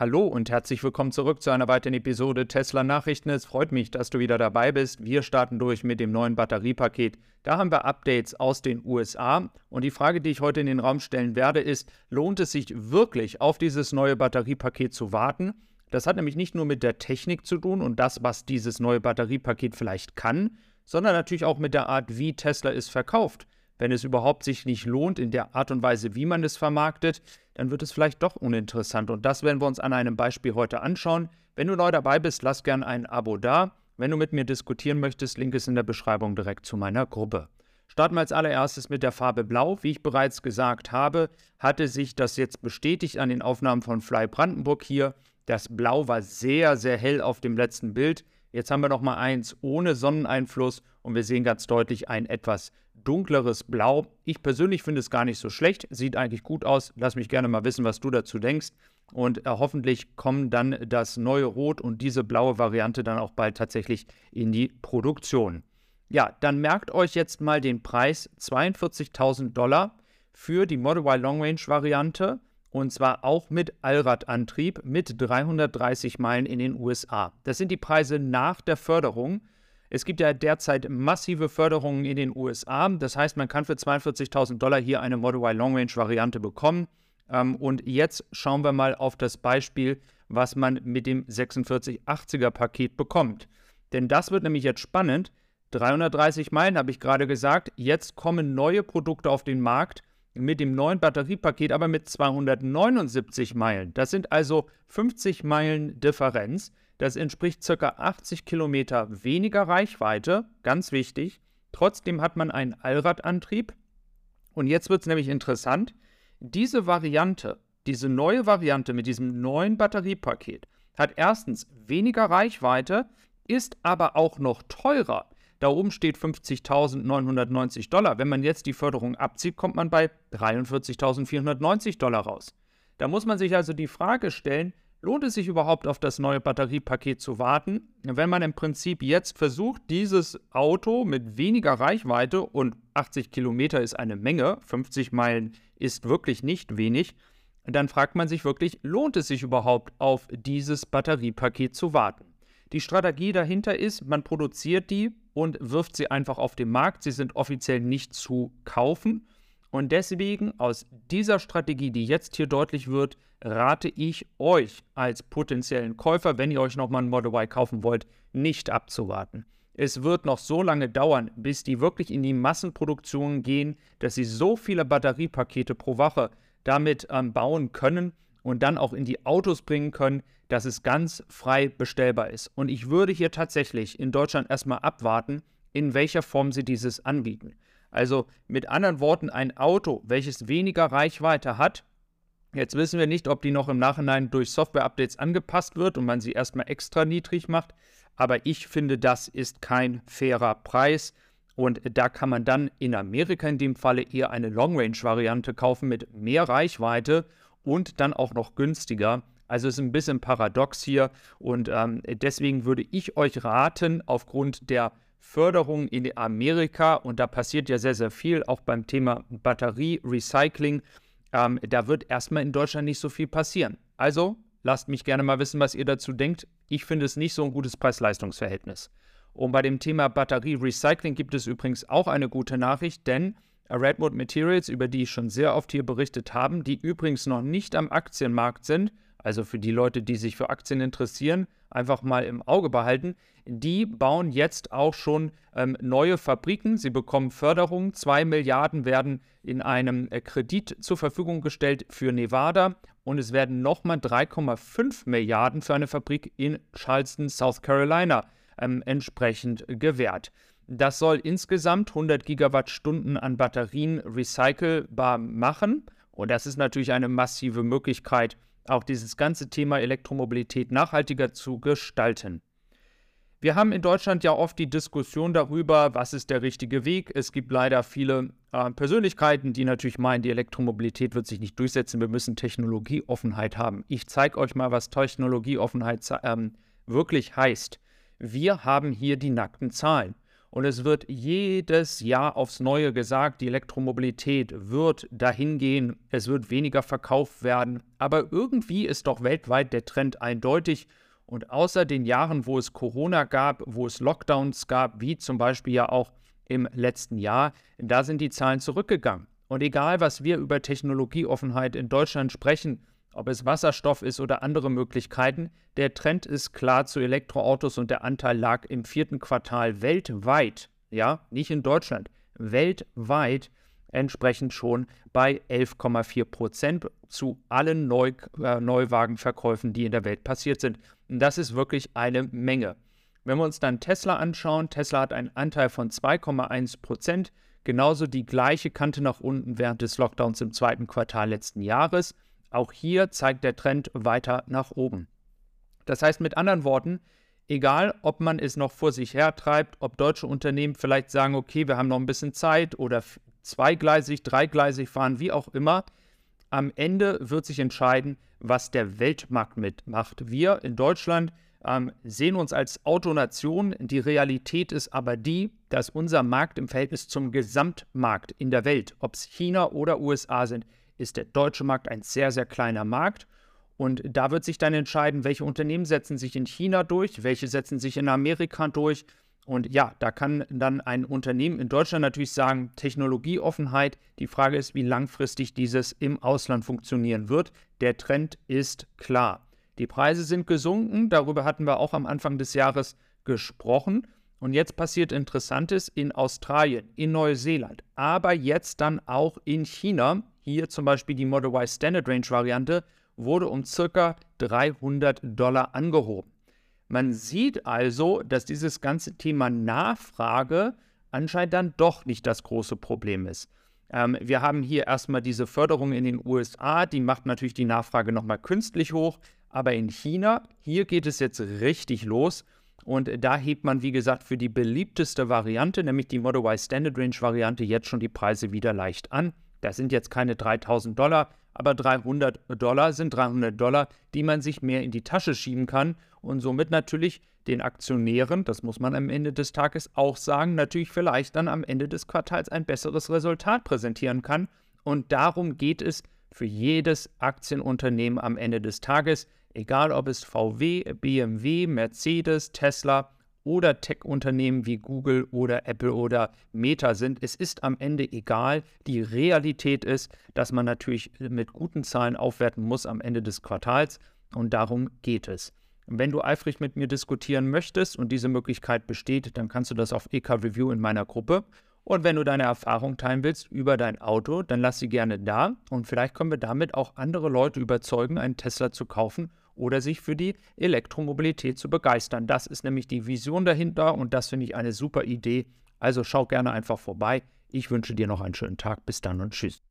Hallo und herzlich willkommen zurück zu einer weiteren Episode Tesla Nachrichten. Es freut mich, dass du wieder dabei bist. Wir starten durch mit dem neuen Batteriepaket. Da haben wir Updates aus den USA. Und die Frage, die ich heute in den Raum stellen werde, ist, lohnt es sich wirklich auf dieses neue Batteriepaket zu warten? Das hat nämlich nicht nur mit der Technik zu tun und das, was dieses neue Batteriepaket vielleicht kann, sondern natürlich auch mit der Art, wie Tesla es verkauft. Wenn es überhaupt sich nicht lohnt in der Art und Weise, wie man es vermarktet, dann wird es vielleicht doch uninteressant. Und das werden wir uns an einem Beispiel heute anschauen. Wenn du neu dabei bist, lass gerne ein Abo da. Wenn du mit mir diskutieren möchtest, Link ist in der Beschreibung direkt zu meiner Gruppe. Starten wir als allererstes mit der Farbe Blau. Wie ich bereits gesagt habe, hatte sich das jetzt bestätigt an den Aufnahmen von Fly Brandenburg hier. Das Blau war sehr, sehr hell auf dem letzten Bild. Jetzt haben wir noch mal eins ohne Sonneneinfluss und wir sehen ganz deutlich ein etwas dunkleres Blau. Ich persönlich finde es gar nicht so schlecht, sieht eigentlich gut aus. Lass mich gerne mal wissen, was du dazu denkst. Und äh, hoffentlich kommen dann das neue Rot und diese blaue Variante dann auch bald tatsächlich in die Produktion. Ja, dann merkt euch jetzt mal den Preis 42.000 Dollar für die Model Y Long Range Variante und zwar auch mit Allradantrieb mit 330 Meilen in den USA. Das sind die Preise nach der Förderung. Es gibt ja derzeit massive Förderungen in den USA. Das heißt, man kann für 42.000 Dollar hier eine Model Y Long Range Variante bekommen. Ähm, und jetzt schauen wir mal auf das Beispiel, was man mit dem 4680er Paket bekommt. Denn das wird nämlich jetzt spannend. 330 Meilen habe ich gerade gesagt. Jetzt kommen neue Produkte auf den Markt mit dem neuen Batteriepaket, aber mit 279 Meilen. Das sind also 50 Meilen Differenz. Das entspricht ca. 80 Kilometer weniger Reichweite, ganz wichtig. Trotzdem hat man einen Allradantrieb. Und jetzt wird es nämlich interessant. Diese Variante, diese neue Variante mit diesem neuen Batteriepaket, hat erstens weniger Reichweite, ist aber auch noch teurer. Da oben steht 50.990 Dollar. Wenn man jetzt die Förderung abzieht, kommt man bei 43.490 Dollar raus. Da muss man sich also die Frage stellen, Lohnt es sich überhaupt auf das neue Batteriepaket zu warten, wenn man im Prinzip jetzt versucht, dieses Auto mit weniger Reichweite und 80 Kilometer ist eine Menge, 50 Meilen ist wirklich nicht wenig, dann fragt man sich wirklich, lohnt es sich überhaupt auf dieses Batteriepaket zu warten? Die Strategie dahinter ist, man produziert die und wirft sie einfach auf den Markt. Sie sind offiziell nicht zu kaufen. Und deswegen aus dieser Strategie, die jetzt hier deutlich wird, rate ich euch als potenziellen Käufer, wenn ihr euch nochmal ein Model Y kaufen wollt, nicht abzuwarten. Es wird noch so lange dauern, bis die wirklich in die Massenproduktion gehen, dass sie so viele Batteriepakete pro Woche damit ähm, bauen können und dann auch in die Autos bringen können, dass es ganz frei bestellbar ist. Und ich würde hier tatsächlich in Deutschland erstmal abwarten, in welcher Form sie dieses anbieten. Also mit anderen Worten, ein Auto, welches weniger Reichweite hat, jetzt wissen wir nicht, ob die noch im Nachhinein durch Software-Updates angepasst wird und man sie erstmal extra niedrig macht, aber ich finde, das ist kein fairer Preis. Und da kann man dann in Amerika in dem Falle eher eine Long-Range-Variante kaufen mit mehr Reichweite und dann auch noch günstiger. Also ist ein bisschen paradox hier und ähm, deswegen würde ich euch raten, aufgrund der Förderung in Amerika und da passiert ja sehr, sehr viel, auch beim Thema Batterie-Recycling. Ähm, da wird erstmal in Deutschland nicht so viel passieren. Also lasst mich gerne mal wissen, was ihr dazu denkt. Ich finde es nicht so ein gutes Preis-Leistungs-Verhältnis. Und bei dem Thema Batterie-Recycling gibt es übrigens auch eine gute Nachricht, denn Redwood Materials, über die ich schon sehr oft hier berichtet habe, die übrigens noch nicht am Aktienmarkt sind, also für die Leute, die sich für Aktien interessieren, einfach mal im Auge behalten. Die bauen jetzt auch schon ähm, neue Fabriken. Sie bekommen Förderung. Zwei Milliarden werden in einem äh, Kredit zur Verfügung gestellt für Nevada und es werden nochmal 3,5 Milliarden für eine Fabrik in Charleston, South Carolina ähm, entsprechend gewährt. Das soll insgesamt 100 Gigawattstunden an Batterien recycelbar machen. Und das ist natürlich eine massive Möglichkeit, auch dieses ganze Thema Elektromobilität nachhaltiger zu gestalten. Wir haben in Deutschland ja oft die Diskussion darüber, was ist der richtige Weg. Es gibt leider viele äh, Persönlichkeiten, die natürlich meinen, die Elektromobilität wird sich nicht durchsetzen. Wir müssen Technologieoffenheit haben. Ich zeige euch mal, was Technologieoffenheit ähm, wirklich heißt. Wir haben hier die nackten Zahlen. Und es wird jedes Jahr aufs Neue gesagt, die Elektromobilität wird dahin gehen, es wird weniger verkauft werden. Aber irgendwie ist doch weltweit der Trend eindeutig. Und außer den Jahren, wo es Corona gab, wo es Lockdowns gab, wie zum Beispiel ja auch im letzten Jahr, da sind die Zahlen zurückgegangen. Und egal, was wir über Technologieoffenheit in Deutschland sprechen, ob es Wasserstoff ist oder andere Möglichkeiten, der Trend ist klar zu Elektroautos und der Anteil lag im vierten Quartal weltweit, ja, nicht in Deutschland, weltweit entsprechend schon bei 11,4 Prozent zu allen Neu äh, Neuwagenverkäufen, die in der Welt passiert sind. Und das ist wirklich eine Menge. Wenn wir uns dann Tesla anschauen, Tesla hat einen Anteil von 2,1 Prozent, genauso die gleiche Kante nach unten während des Lockdowns im zweiten Quartal letzten Jahres. Auch hier zeigt der Trend weiter nach oben. Das heißt mit anderen Worten, egal ob man es noch vor sich hertreibt, ob deutsche Unternehmen vielleicht sagen, okay, wir haben noch ein bisschen Zeit oder zweigleisig, dreigleisig fahren, wie auch immer, am Ende wird sich entscheiden, was der Weltmarkt mitmacht. Wir in Deutschland ähm, sehen uns als Autonation. Die Realität ist aber die, dass unser Markt im Verhältnis zum Gesamtmarkt in der Welt, ob es China oder USA sind, ist der deutsche Markt ein sehr, sehr kleiner Markt. Und da wird sich dann entscheiden, welche Unternehmen setzen sich in China durch, welche setzen sich in Amerika durch. Und ja, da kann dann ein Unternehmen in Deutschland natürlich sagen, Technologieoffenheit. Die Frage ist, wie langfristig dieses im Ausland funktionieren wird. Der Trend ist klar. Die Preise sind gesunken, darüber hatten wir auch am Anfang des Jahres gesprochen. Und jetzt passiert Interessantes in Australien, in Neuseeland, aber jetzt dann auch in China. Hier zum Beispiel die Model Y Standard Range Variante wurde um circa 300 Dollar angehoben. Man sieht also, dass dieses ganze Thema Nachfrage anscheinend dann doch nicht das große Problem ist. Ähm, wir haben hier erstmal diese Förderung in den USA, die macht natürlich die Nachfrage nochmal künstlich hoch. Aber in China, hier geht es jetzt richtig los. Und da hebt man, wie gesagt, für die beliebteste Variante, nämlich die Model Y Standard Range Variante, jetzt schon die Preise wieder leicht an. Das sind jetzt keine 3000 Dollar, aber 300 Dollar sind 300 Dollar, die man sich mehr in die Tasche schieben kann und somit natürlich den Aktionären, das muss man am Ende des Tages auch sagen, natürlich vielleicht dann am Ende des Quartals ein besseres Resultat präsentieren kann. Und darum geht es für jedes Aktienunternehmen am Ende des Tages, egal ob es VW, BMW, Mercedes, Tesla oder Tech-Unternehmen wie Google oder Apple oder Meta sind. Es ist am Ende egal. Die Realität ist, dass man natürlich mit guten Zahlen aufwerten muss am Ende des Quartals und darum geht es. Wenn du eifrig mit mir diskutieren möchtest und diese Möglichkeit besteht, dann kannst du das auf EK Review in meiner Gruppe. Und wenn du deine Erfahrung teilen willst über dein Auto, dann lass sie gerne da und vielleicht können wir damit auch andere Leute überzeugen, einen Tesla zu kaufen oder sich für die Elektromobilität zu begeistern. Das ist nämlich die Vision dahinter und das finde ich eine super Idee. Also schau gerne einfach vorbei. Ich wünsche dir noch einen schönen Tag. Bis dann und tschüss.